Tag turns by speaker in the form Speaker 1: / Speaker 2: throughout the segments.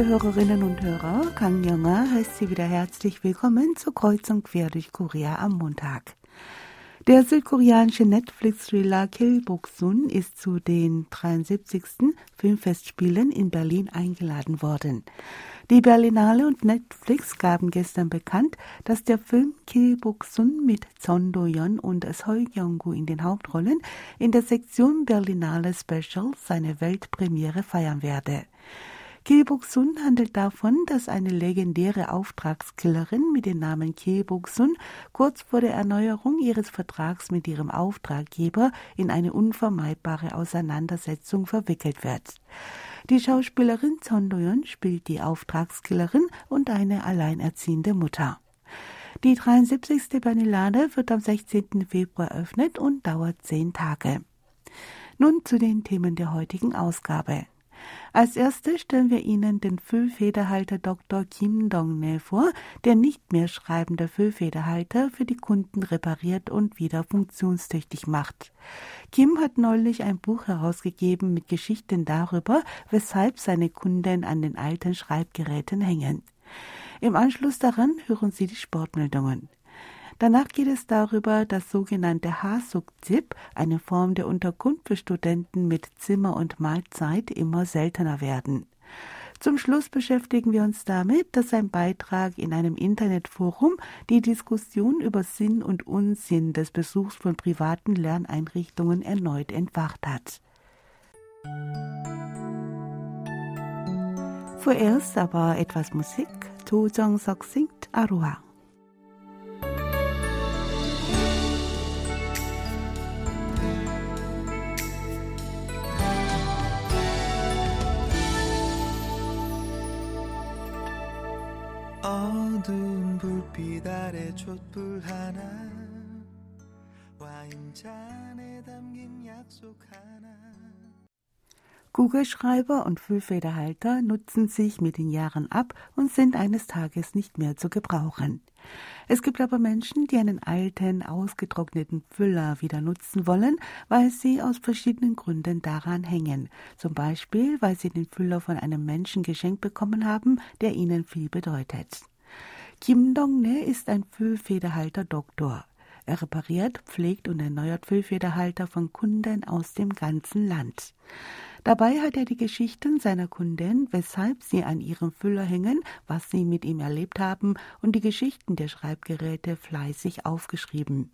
Speaker 1: Liebe Hörerinnen und Hörer, Kang Yonger heißt Sie wieder herzlich willkommen zur Kreuzung quer durch Korea am Montag. Der südkoreanische Netflix-Thriller Kill Bok-sun ist zu den 73. Filmfestspielen in Berlin eingeladen worden. Die Berlinale und Netflix gaben gestern bekannt, dass der Film Kill Bok-sun mit Chon Do-yeon und Seo Young-gu in den Hauptrollen in der Sektion Berlinale Special seine Weltpremiere feiern werde. Kilbuk-sun handelt davon, dass eine legendäre Auftragskillerin mit dem Namen Kilbuk-sun kurz vor der Erneuerung ihres Vertrags mit ihrem Auftraggeber in eine unvermeidbare Auseinandersetzung verwickelt wird. Die Schauspielerin Zondoyon spielt die Auftragskillerin und eine alleinerziehende Mutter. Die 73. Banilade wird am 16. Februar eröffnet und dauert zehn Tage. Nun zu den Themen der heutigen Ausgabe. Als erstes stellen wir Ihnen den Füllfederhalter Dr. Kim Dong-ne vor, der nicht mehr schreibende Füllfederhalter für die Kunden repariert und wieder funktionstüchtig macht. Kim hat neulich ein Buch herausgegeben mit Geschichten darüber, weshalb seine Kunden an den alten Schreibgeräten hängen. Im Anschluss daran hören Sie die Sportmeldungen. Danach geht es darüber, dass sogenannte Hasuk-Zip, eine Form der Unterkunft für Studenten mit Zimmer und Mahlzeit, immer seltener werden. Zum Schluss beschäftigen wir uns damit, dass ein Beitrag in einem Internetforum die Diskussion über Sinn und Unsinn des Besuchs von privaten Lerneinrichtungen erneut entfacht hat. Vorerst aber etwas Musik. Do Jong-sok singt Aruha. Kugelschreiber und Füllfederhalter nutzen sich mit den Jahren ab und sind eines Tages nicht mehr zu gebrauchen. Es gibt aber Menschen, die einen alten, ausgetrockneten Füller wieder nutzen wollen, weil sie aus verschiedenen Gründen daran hängen. Zum Beispiel, weil sie den Füller von einem Menschen geschenkt bekommen haben, der ihnen viel bedeutet. Kim Dong-ne ist ein Füllfederhalter-Doktor. Er repariert, pflegt und erneuert Füllfederhalter von Kunden aus dem ganzen Land. Dabei hat er die Geschichten seiner Kunden, weshalb sie an ihrem Füller hängen, was sie mit ihm erlebt haben und die Geschichten der Schreibgeräte fleißig aufgeschrieben.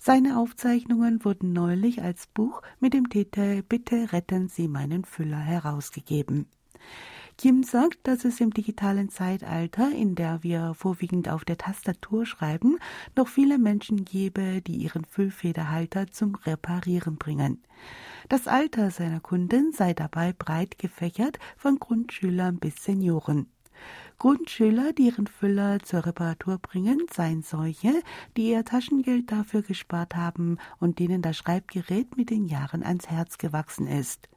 Speaker 1: Seine Aufzeichnungen wurden neulich als Buch mit dem Titel Bitte retten Sie meinen Füller herausgegeben. Kim sagt, dass es im digitalen Zeitalter, in der wir vorwiegend auf der Tastatur schreiben, noch viele Menschen gebe, die ihren Füllfederhalter zum Reparieren bringen. Das Alter seiner Kunden sei dabei breit gefächert von Grundschülern bis Senioren. Grundschüler, die ihren Füller zur Reparatur bringen, seien solche, die ihr Taschengeld dafür gespart haben und denen das Schreibgerät mit den Jahren ans Herz gewachsen ist.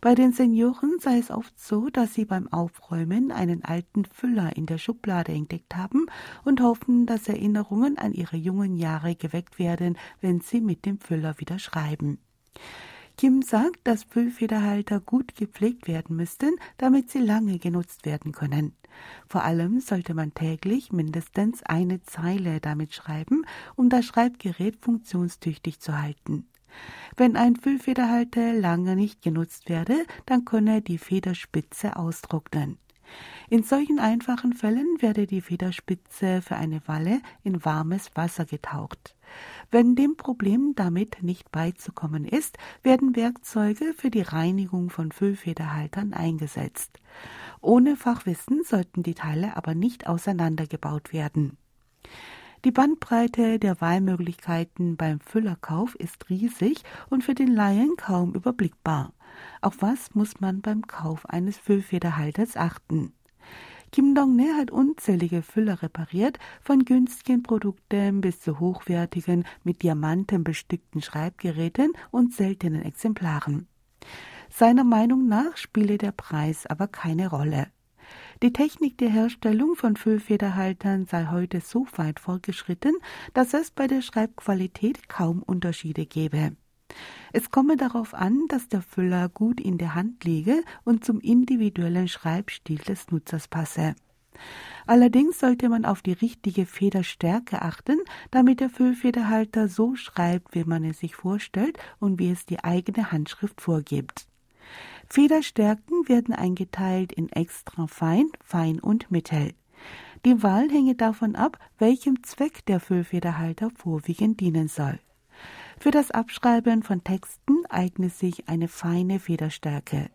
Speaker 1: Bei den Senioren sei es oft so, dass sie beim Aufräumen einen alten Füller in der Schublade entdeckt haben und hoffen, dass Erinnerungen an ihre jungen Jahre geweckt werden, wenn sie mit dem Füller wieder schreiben. Kim sagt, dass Füllfederhalter gut gepflegt werden müssten, damit sie lange genutzt werden können. Vor allem sollte man täglich mindestens eine Zeile damit schreiben, um das Schreibgerät funktionstüchtig zu halten. Wenn ein Füllfederhalter lange nicht genutzt werde, dann könne die Federspitze austrocknen. In solchen einfachen Fällen werde die Federspitze für eine Weile in warmes Wasser getaucht. Wenn dem Problem damit nicht beizukommen ist, werden Werkzeuge für die Reinigung von Füllfederhaltern eingesetzt. Ohne Fachwissen sollten die Teile aber nicht auseinandergebaut werden. Die Bandbreite der Wahlmöglichkeiten beim Füllerkauf ist riesig und für den Laien kaum überblickbar. Auf was muss man beim Kauf eines Füllfederhalters achten? Kim Dong-ne hat unzählige Füller repariert, von günstigen Produkten bis zu hochwertigen, mit Diamanten bestückten Schreibgeräten und seltenen Exemplaren. Seiner Meinung nach spiele der Preis aber keine Rolle. Die Technik der Herstellung von Füllfederhaltern sei heute so weit fortgeschritten, dass es bei der Schreibqualität kaum Unterschiede gäbe. Es komme darauf an, dass der Füller gut in der Hand liege und zum individuellen Schreibstil des Nutzers passe. Allerdings sollte man auf die richtige Federstärke achten, damit der Füllfederhalter so schreibt, wie man es sich vorstellt und wie es die eigene Handschrift vorgibt. Federstärken werden eingeteilt in extra fein, fein und mittel. Die Wahl hänge davon ab, welchem Zweck der Füllfederhalter vorwiegend dienen soll. Für das Abschreiben von Texten eignet sich eine feine Federstärke.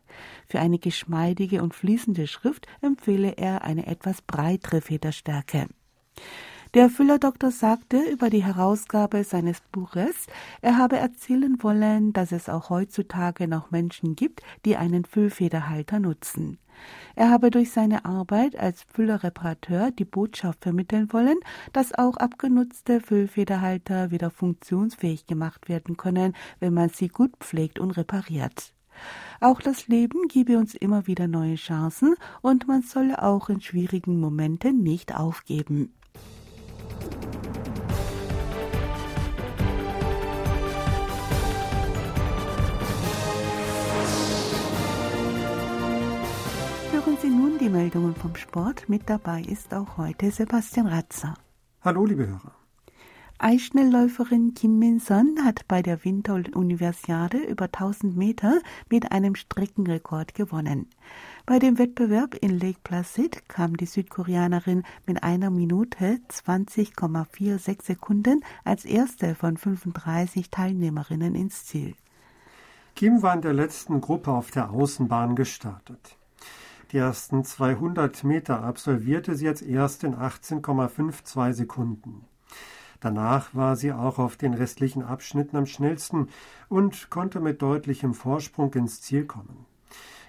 Speaker 1: Für eine geschmeidige und fließende Schrift empfehle er eine etwas breitere Federstärke. Der Füllerdoktor sagte über die Herausgabe seines Buches, er habe erzählen wollen, dass es auch heutzutage noch Menschen gibt, die einen Füllfederhalter nutzen. Er habe durch seine Arbeit als Füllerreparateur die Botschaft vermitteln wollen, dass auch abgenutzte Füllfederhalter wieder funktionsfähig gemacht werden können, wenn man sie gut pflegt und repariert. Auch das Leben gebe uns immer wieder neue Chancen und man solle auch in schwierigen Momenten nicht aufgeben. Hören Sie nun die Meldungen vom Sport. Mit dabei ist auch heute Sebastian Ratzer.
Speaker 2: Hallo, liebe Hörer.
Speaker 1: Eisschnellläuferin Kim Min-son hat bei der Winteruniversiade über 1000 Meter mit einem Streckenrekord gewonnen. Bei dem Wettbewerb in Lake Placid kam die Südkoreanerin mit einer Minute 20,46 Sekunden als erste von 35 Teilnehmerinnen ins Ziel.
Speaker 2: Kim war in der letzten Gruppe auf der Außenbahn gestartet. Die ersten 200 Meter absolvierte sie jetzt erst in 18,52 Sekunden. Danach war sie auch auf den restlichen Abschnitten am schnellsten und konnte mit deutlichem Vorsprung ins Ziel kommen.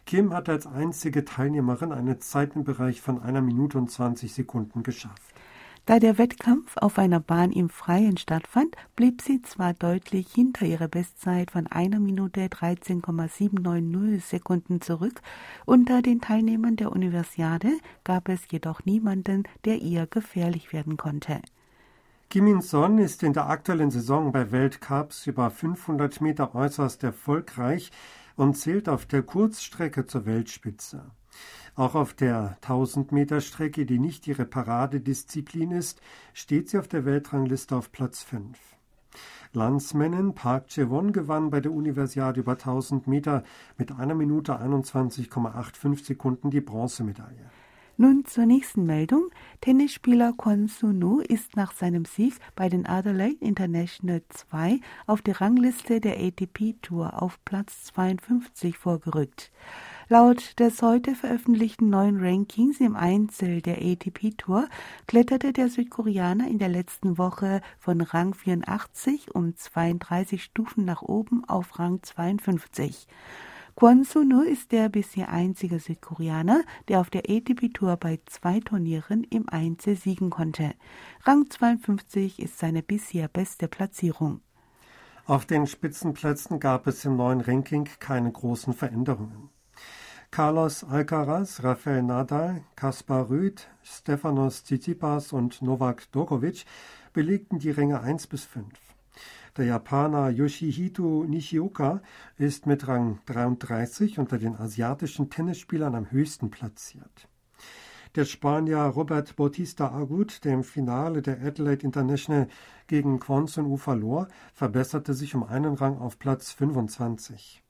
Speaker 2: Kim hat als einzige Teilnehmerin eine Zeit im Bereich von einer Minute und 20 Sekunden geschafft.
Speaker 1: Da der Wettkampf auf einer Bahn im Freien stattfand, blieb sie zwar deutlich hinter ihrer Bestzeit von einer Minute 13,790 Sekunden zurück, unter den Teilnehmern der Universiade gab es jedoch niemanden, der ihr gefährlich werden konnte.
Speaker 2: Kim In-son ist in der aktuellen Saison bei Weltcups über 500 Meter äußerst erfolgreich und zählt auf der Kurzstrecke zur Weltspitze. Auch auf der 1000 Meter Strecke, die nicht ihre Paradedisziplin ist, steht sie auf der Weltrangliste auf Platz 5. Landsmännin Park Chewon gewann bei der Universiade über 1000 Meter mit einer Minute 21,85 Sekunden die Bronzemedaille.
Speaker 1: Nun zur nächsten Meldung. Tennisspieler Kwon Sunu ist nach seinem Sieg bei den Adelaide International 2 auf der Rangliste der ATP Tour auf Platz 52 vorgerückt. Laut des heute veröffentlichten neuen Rankings im Einzel der ATP Tour kletterte der Südkoreaner in der letzten Woche von Rang 84 um 32 Stufen nach oben auf Rang 52. Kwon Sunu ist der bisher einzige Südkoreaner, der auf der ATP Tour bei zwei Turnieren im Einzel siegen konnte. Rang 52 ist seine bisher beste Platzierung.
Speaker 2: Auf den Spitzenplätzen gab es im neuen Ranking keine großen Veränderungen. Carlos Alcaraz, Rafael Nadal, Kaspar Rüth, Stefanos Tsitsipas und Novak Djokovic belegten die Ränge 1 bis 5. Der Japaner Yoshihito Nishioka ist mit Rang 33 unter den asiatischen Tennisspielern am höchsten platziert. Der Spanier Robert Bautista Agut, der im Finale der Adelaide International gegen Kwon Sun verlor, verbesserte sich um einen Rang auf Platz 25.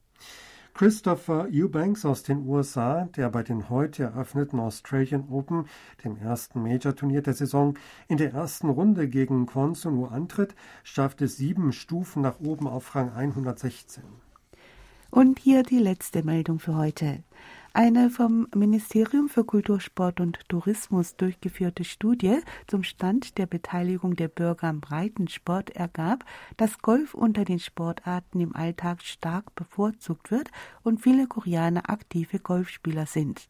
Speaker 2: Christopher Eubanks aus den USA, der bei den heute eröffneten Australian Open, dem ersten Major-Turnier der Saison, in der ersten Runde gegen Kwon antritt, schafft es sieben Stufen nach oben auf Rang 116.
Speaker 1: Und hier die letzte Meldung für heute. Eine vom Ministerium für Kultur, Sport und Tourismus durchgeführte Studie zum Stand der Beteiligung der Bürger am Breitensport ergab, dass Golf unter den Sportarten im Alltag stark bevorzugt wird und viele Koreaner aktive Golfspieler sind.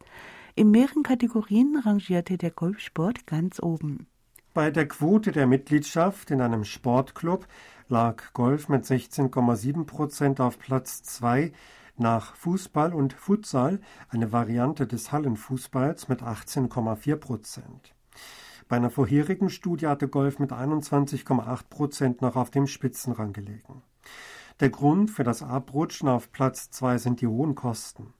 Speaker 1: In mehreren Kategorien rangierte der Golfsport ganz oben.
Speaker 2: Bei der Quote der Mitgliedschaft in einem Sportclub lag Golf mit 16,7 Prozent auf Platz 2, nach Fußball und Futsal eine Variante des Hallenfußballs mit 18,4 Prozent. Bei einer vorherigen Studie hatte Golf mit 21,8 Prozent noch auf dem Spitzenrang gelegen. Der Grund für das Abrutschen auf Platz zwei sind die hohen Kosten.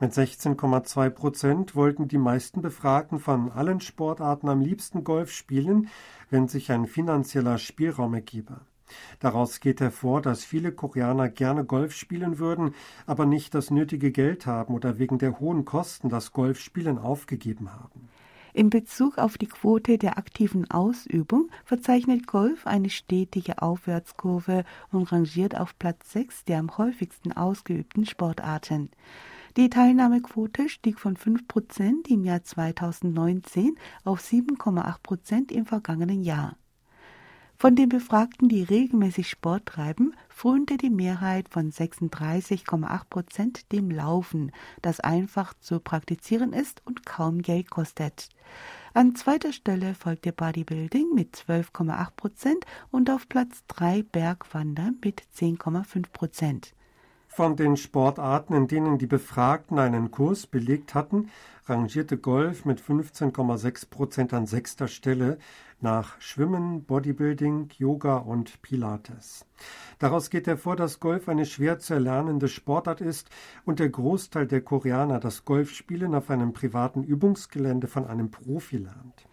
Speaker 2: Mit 16,2 Prozent wollten die meisten Befragten von allen Sportarten am liebsten Golf spielen, wenn sich ein finanzieller Spielraum ergebe. Daraus geht hervor, dass viele Koreaner gerne Golf spielen würden, aber nicht das nötige Geld haben oder wegen der hohen Kosten das Golfspielen aufgegeben haben.
Speaker 1: In Bezug auf die Quote der aktiven Ausübung verzeichnet Golf eine stetige Aufwärtskurve und rangiert auf Platz 6 der am häufigsten ausgeübten Sportarten. Die Teilnahmequote stieg von 5 Prozent im Jahr 2019 auf 7,8 Prozent im vergangenen Jahr. Von den Befragten, die regelmäßig Sport treiben, frönte die Mehrheit von 36,8 Prozent dem Laufen, das einfach zu praktizieren ist und kaum Geld kostet. An zweiter Stelle folgte Bodybuilding mit 12,8 Prozent und auf Platz 3 Bergwandern mit 10,5 Prozent.
Speaker 2: Von den Sportarten, in denen die Befragten einen Kurs belegt hatten, rangierte Golf mit 15,6 Prozent an sechster Stelle nach Schwimmen, Bodybuilding, Yoga und Pilates. Daraus geht hervor, dass Golf eine schwer zu erlernende Sportart ist und der Großteil der Koreaner das Golfspielen auf einem privaten Übungsgelände von einem Profi lernt.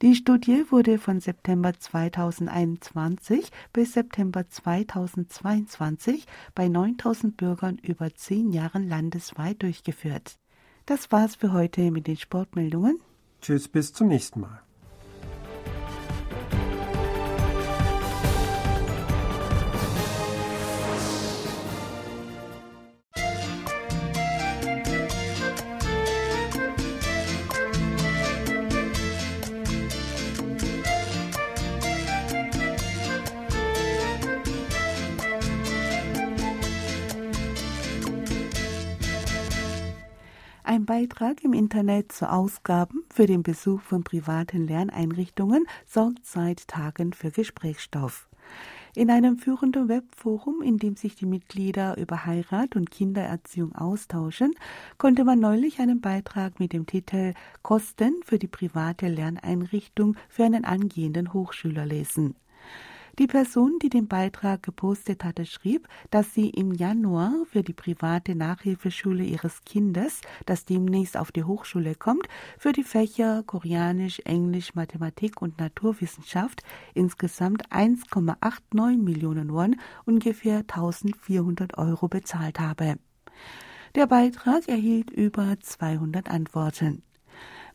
Speaker 1: Die Studie wurde von September 2021 bis September 2022 bei 9000 Bürgern über zehn Jahren landesweit durchgeführt. Das war's für heute mit den Sportmeldungen.
Speaker 2: Tschüss, bis zum nächsten Mal.
Speaker 1: Beitrag im Internet zu Ausgaben für den Besuch von privaten Lerneinrichtungen sorgt seit Tagen für Gesprächsstoff. In einem führenden Webforum, in dem sich die Mitglieder über Heirat und Kindererziehung austauschen, konnte man neulich einen Beitrag mit dem Titel Kosten für die private Lerneinrichtung für einen angehenden Hochschüler lesen. Die Person, die den Beitrag gepostet hatte, schrieb, dass sie im Januar für die private Nachhilfeschule ihres Kindes, das demnächst auf die Hochschule kommt, für die Fächer Koreanisch, Englisch, Mathematik und Naturwissenschaft insgesamt 1,89 Millionen Won, ungefähr 1400 Euro bezahlt habe. Der Beitrag erhielt über 200 Antworten.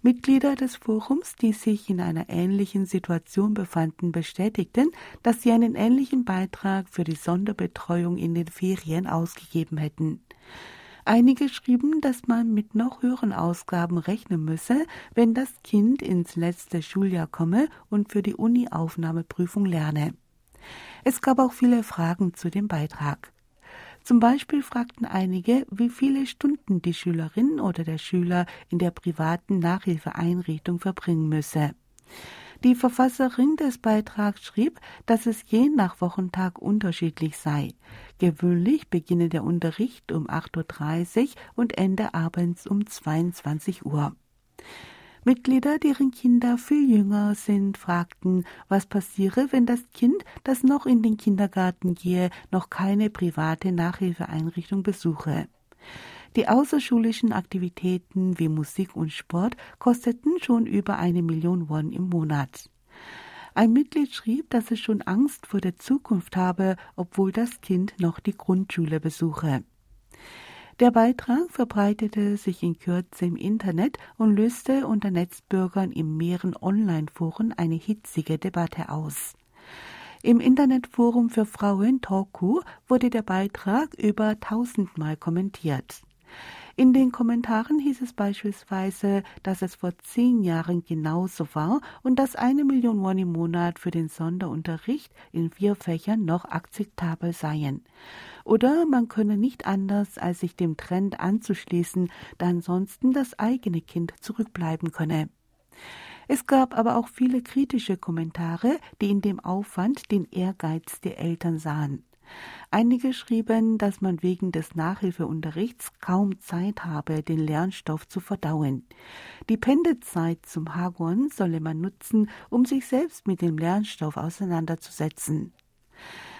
Speaker 1: Mitglieder des Forums, die sich in einer ähnlichen Situation befanden, bestätigten, dass sie einen ähnlichen Beitrag für die Sonderbetreuung in den Ferien ausgegeben hätten. Einige schrieben, dass man mit noch höheren Ausgaben rechnen müsse, wenn das Kind ins letzte Schuljahr komme und für die Uni-Aufnahmeprüfung lerne. Es gab auch viele Fragen zu dem Beitrag. Zum Beispiel fragten einige, wie viele Stunden die Schülerin oder der Schüler in der privaten Nachhilfeeinrichtung verbringen müsse. Die Verfasserin des Beitrags schrieb, dass es je nach Wochentag unterschiedlich sei. Gewöhnlich beginne der Unterricht um 8.30 Uhr und ende abends um 22 Uhr. Mitglieder, deren Kinder viel jünger sind, fragten, was passiere, wenn das Kind, das noch in den Kindergarten gehe, noch keine private Nachhilfeeinrichtung besuche. Die außerschulischen Aktivitäten wie Musik und Sport kosteten schon über eine Million Won im Monat. Ein Mitglied schrieb, dass es schon Angst vor der Zukunft habe, obwohl das Kind noch die Grundschule besuche. Der Beitrag verbreitete sich in Kürze im Internet und löste unter Netzbürgern in mehreren Online-Foren eine hitzige Debatte aus. Im Internetforum für Frauen Toku wurde der Beitrag über tausendmal kommentiert. In den Kommentaren hieß es beispielsweise, dass es vor zehn Jahren genauso war und dass eine Million Won im Monat für den Sonderunterricht in vier Fächern noch akzeptabel seien. Oder man könne nicht anders, als sich dem Trend anzuschließen, da ansonsten das eigene Kind zurückbleiben könne. Es gab aber auch viele kritische Kommentare, die in dem Aufwand den Ehrgeiz der Eltern sahen. Einige schrieben, dass man wegen des Nachhilfeunterrichts kaum Zeit habe, den Lernstoff zu verdauen. Die Pendezeit zum Hagwon solle man nutzen, um sich selbst mit dem Lernstoff auseinanderzusetzen.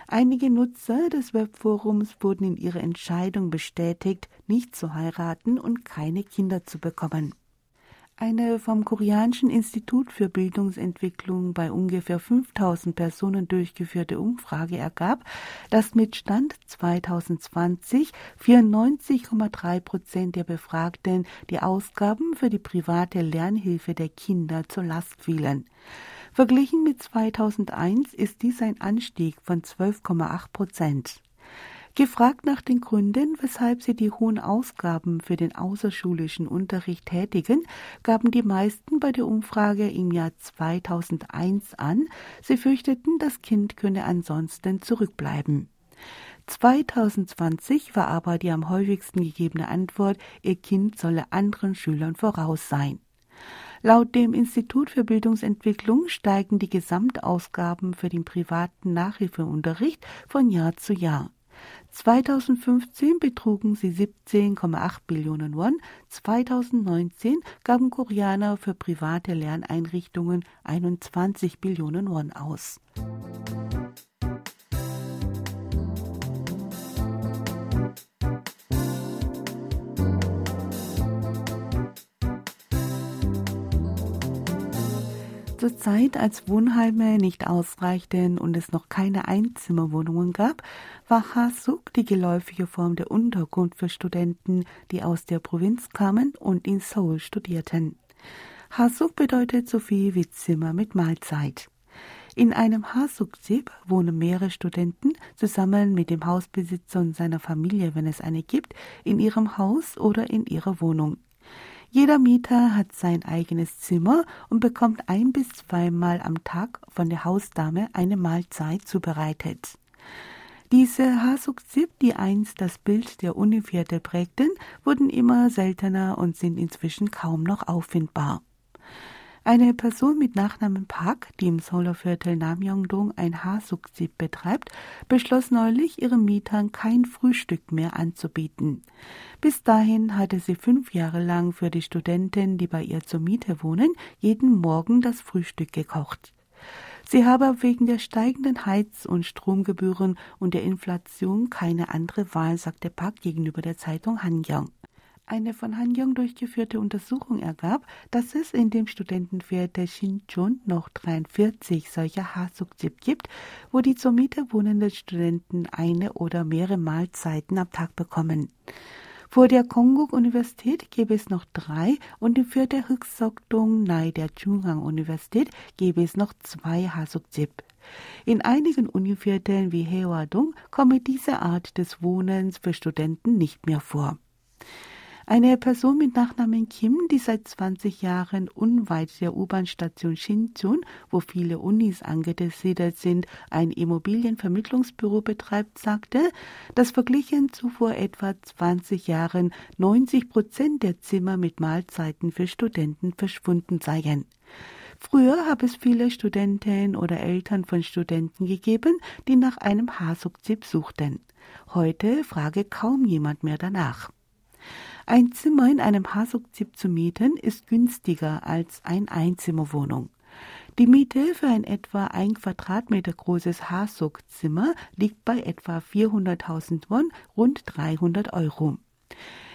Speaker 1: Einige Nutzer des Webforums wurden in ihrer Entscheidung bestätigt, nicht zu heiraten und keine Kinder zu bekommen. Eine vom Koreanischen Institut für Bildungsentwicklung bei ungefähr 5000 Personen durchgeführte Umfrage ergab, dass mit Stand 2020 94,3 Prozent der Befragten die Ausgaben für die private Lernhilfe der Kinder zur Last fielen. Verglichen mit 2001 ist dies ein Anstieg von 12,8 Prozent. Gefragt nach den Gründen, weshalb sie die hohen Ausgaben für den außerschulischen Unterricht tätigen, gaben die meisten bei der Umfrage im Jahr 2001 an, sie fürchteten, das Kind könne ansonsten zurückbleiben. 2020 war aber die am häufigsten gegebene Antwort, ihr Kind solle anderen Schülern voraus sein. Laut dem Institut für Bildungsentwicklung steigen die Gesamtausgaben für den privaten Nachhilfeunterricht von Jahr zu Jahr. 2015 betrugen sie 17,8 Billionen Won, 2019 gaben Koreaner für private Lerneinrichtungen 21 Billionen Won aus. Zur Zeit, als Wohnheime nicht ausreichten und es noch keine Einzimmerwohnungen gab, war Hasuk die geläufige Form der Unterkunft für Studenten, die aus der Provinz kamen und in Seoul studierten. Hasuk bedeutet so viel wie Zimmer mit Mahlzeit. In einem Hasuk-Zip wohnen mehrere Studenten zusammen mit dem Hausbesitzer und seiner Familie, wenn es eine gibt, in ihrem Haus oder in ihrer Wohnung. Jeder Mieter hat sein eigenes Zimmer und bekommt ein bis zweimal am Tag von der Hausdame eine Mahlzeit zubereitet. Diese Hasuksip, die einst das Bild der Univiertel prägten, wurden immer seltener und sind inzwischen kaum noch auffindbar. Eine Person mit Nachnamen Park, die im Solarviertel Namyongdong ein Hasuksip betreibt, beschloss neulich, ihren Mietern kein Frühstück mehr anzubieten. Bis dahin hatte sie fünf Jahre lang für die Studenten, die bei ihr zur Miete wohnen, jeden Morgen das Frühstück gekocht. Sie habe wegen der steigenden Heiz- und Stromgebühren und der Inflation keine andere Wahl, sagte Park gegenüber der Zeitung Hanyang. Eine von Hanyang durchgeführte Untersuchung ergab, dass es in dem Studentenviertel Shinchon noch 43 solcher Hasukjip gibt, wo die zur Miete wohnenden Studenten eine oder mehrere Mahlzeiten am Tag bekommen. Vor der Kongo-Universität gäbe es noch drei und im vierten Höchstokdong nahe der Chungang-Universität gäbe es noch zwei Hasukjip. In einigen Univierteln wie Hewadong komme diese Art des Wohnens für Studenten nicht mehr vor. Eine Person mit Nachnamen Kim, die seit 20 Jahren unweit der U-Bahn-Station Shinchon, wo viele Unis angesiedelt sind, ein Immobilienvermittlungsbüro betreibt, sagte, dass verglichen zu vor etwa 20 Jahren 90 Prozent der Zimmer mit Mahlzeiten für Studenten verschwunden seien. Früher habe es viele Studenten oder Eltern von Studenten gegeben, die nach einem Hasukzip suchten. Heute frage kaum jemand mehr danach. Ein Zimmer in einem Hasuk-Zip zu mieten ist günstiger als eine Einzimmerwohnung. Die Miete für ein etwa ein Quadratmeter großes Hasuk-Zimmer liegt bei etwa 400.000 Won, rund 300 Euro.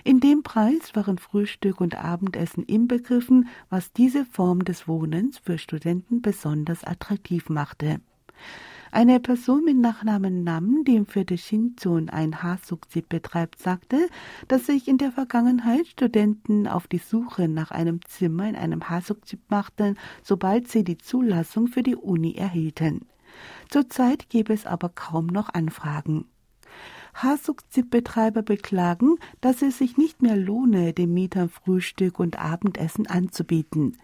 Speaker 1: In dem Preis waren Frühstück und Abendessen inbegriffen, was diese Form des Wohnens für Studenten besonders attraktiv machte. Eine Person mit Nachnamen Nam, die im Viertel Shinchon ein Hasukzip betreibt, sagte, dass sich in der Vergangenheit Studenten auf die Suche nach einem Zimmer in einem Hasukzip machten, sobald sie die Zulassung für die Uni erhielten. Zurzeit gäbe es aber kaum noch Anfragen. Hasuk-Zip-Betreiber beklagen, dass es sich nicht mehr lohne, den Mietern Frühstück und Abendessen anzubieten.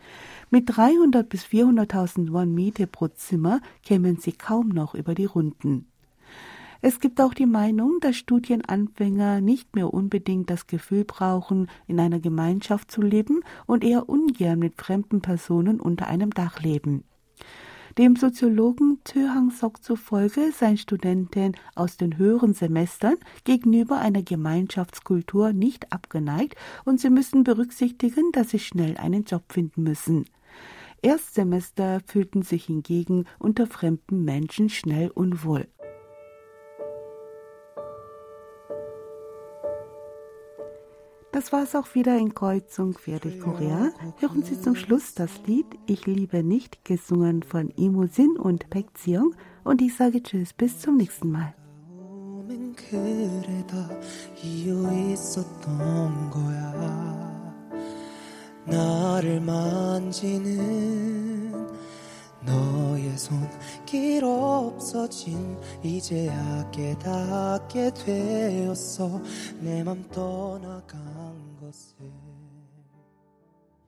Speaker 1: Mit 300 bis 400.000 Won Miete pro Zimmer kämen sie kaum noch über die Runden. Es gibt auch die Meinung, dass Studienanfänger nicht mehr unbedingt das Gefühl brauchen, in einer Gemeinschaft zu leben und eher ungern mit fremden Personen unter einem Dach leben. Dem Soziologen Tö Hang-sok zufolge seien Studenten aus den höheren Semestern gegenüber einer Gemeinschaftskultur nicht abgeneigt und sie müssen berücksichtigen, dass sie schnell einen Job finden müssen. Erstsemester fühlten sich hingegen unter fremden Menschen schnell unwohl.
Speaker 3: Das war es auch wieder in Kreuzung quer durch Korea. Hören Sie zum Schluss das Lied Ich liebe nicht, gesungen von Imo Sin und Pek Ziong. Und ich sage Tschüss, bis zum nächsten Mal. 나를 만지는 너의 손길 없어진 이제야 깨닫게 되었어. 내 맘 떠나간 것을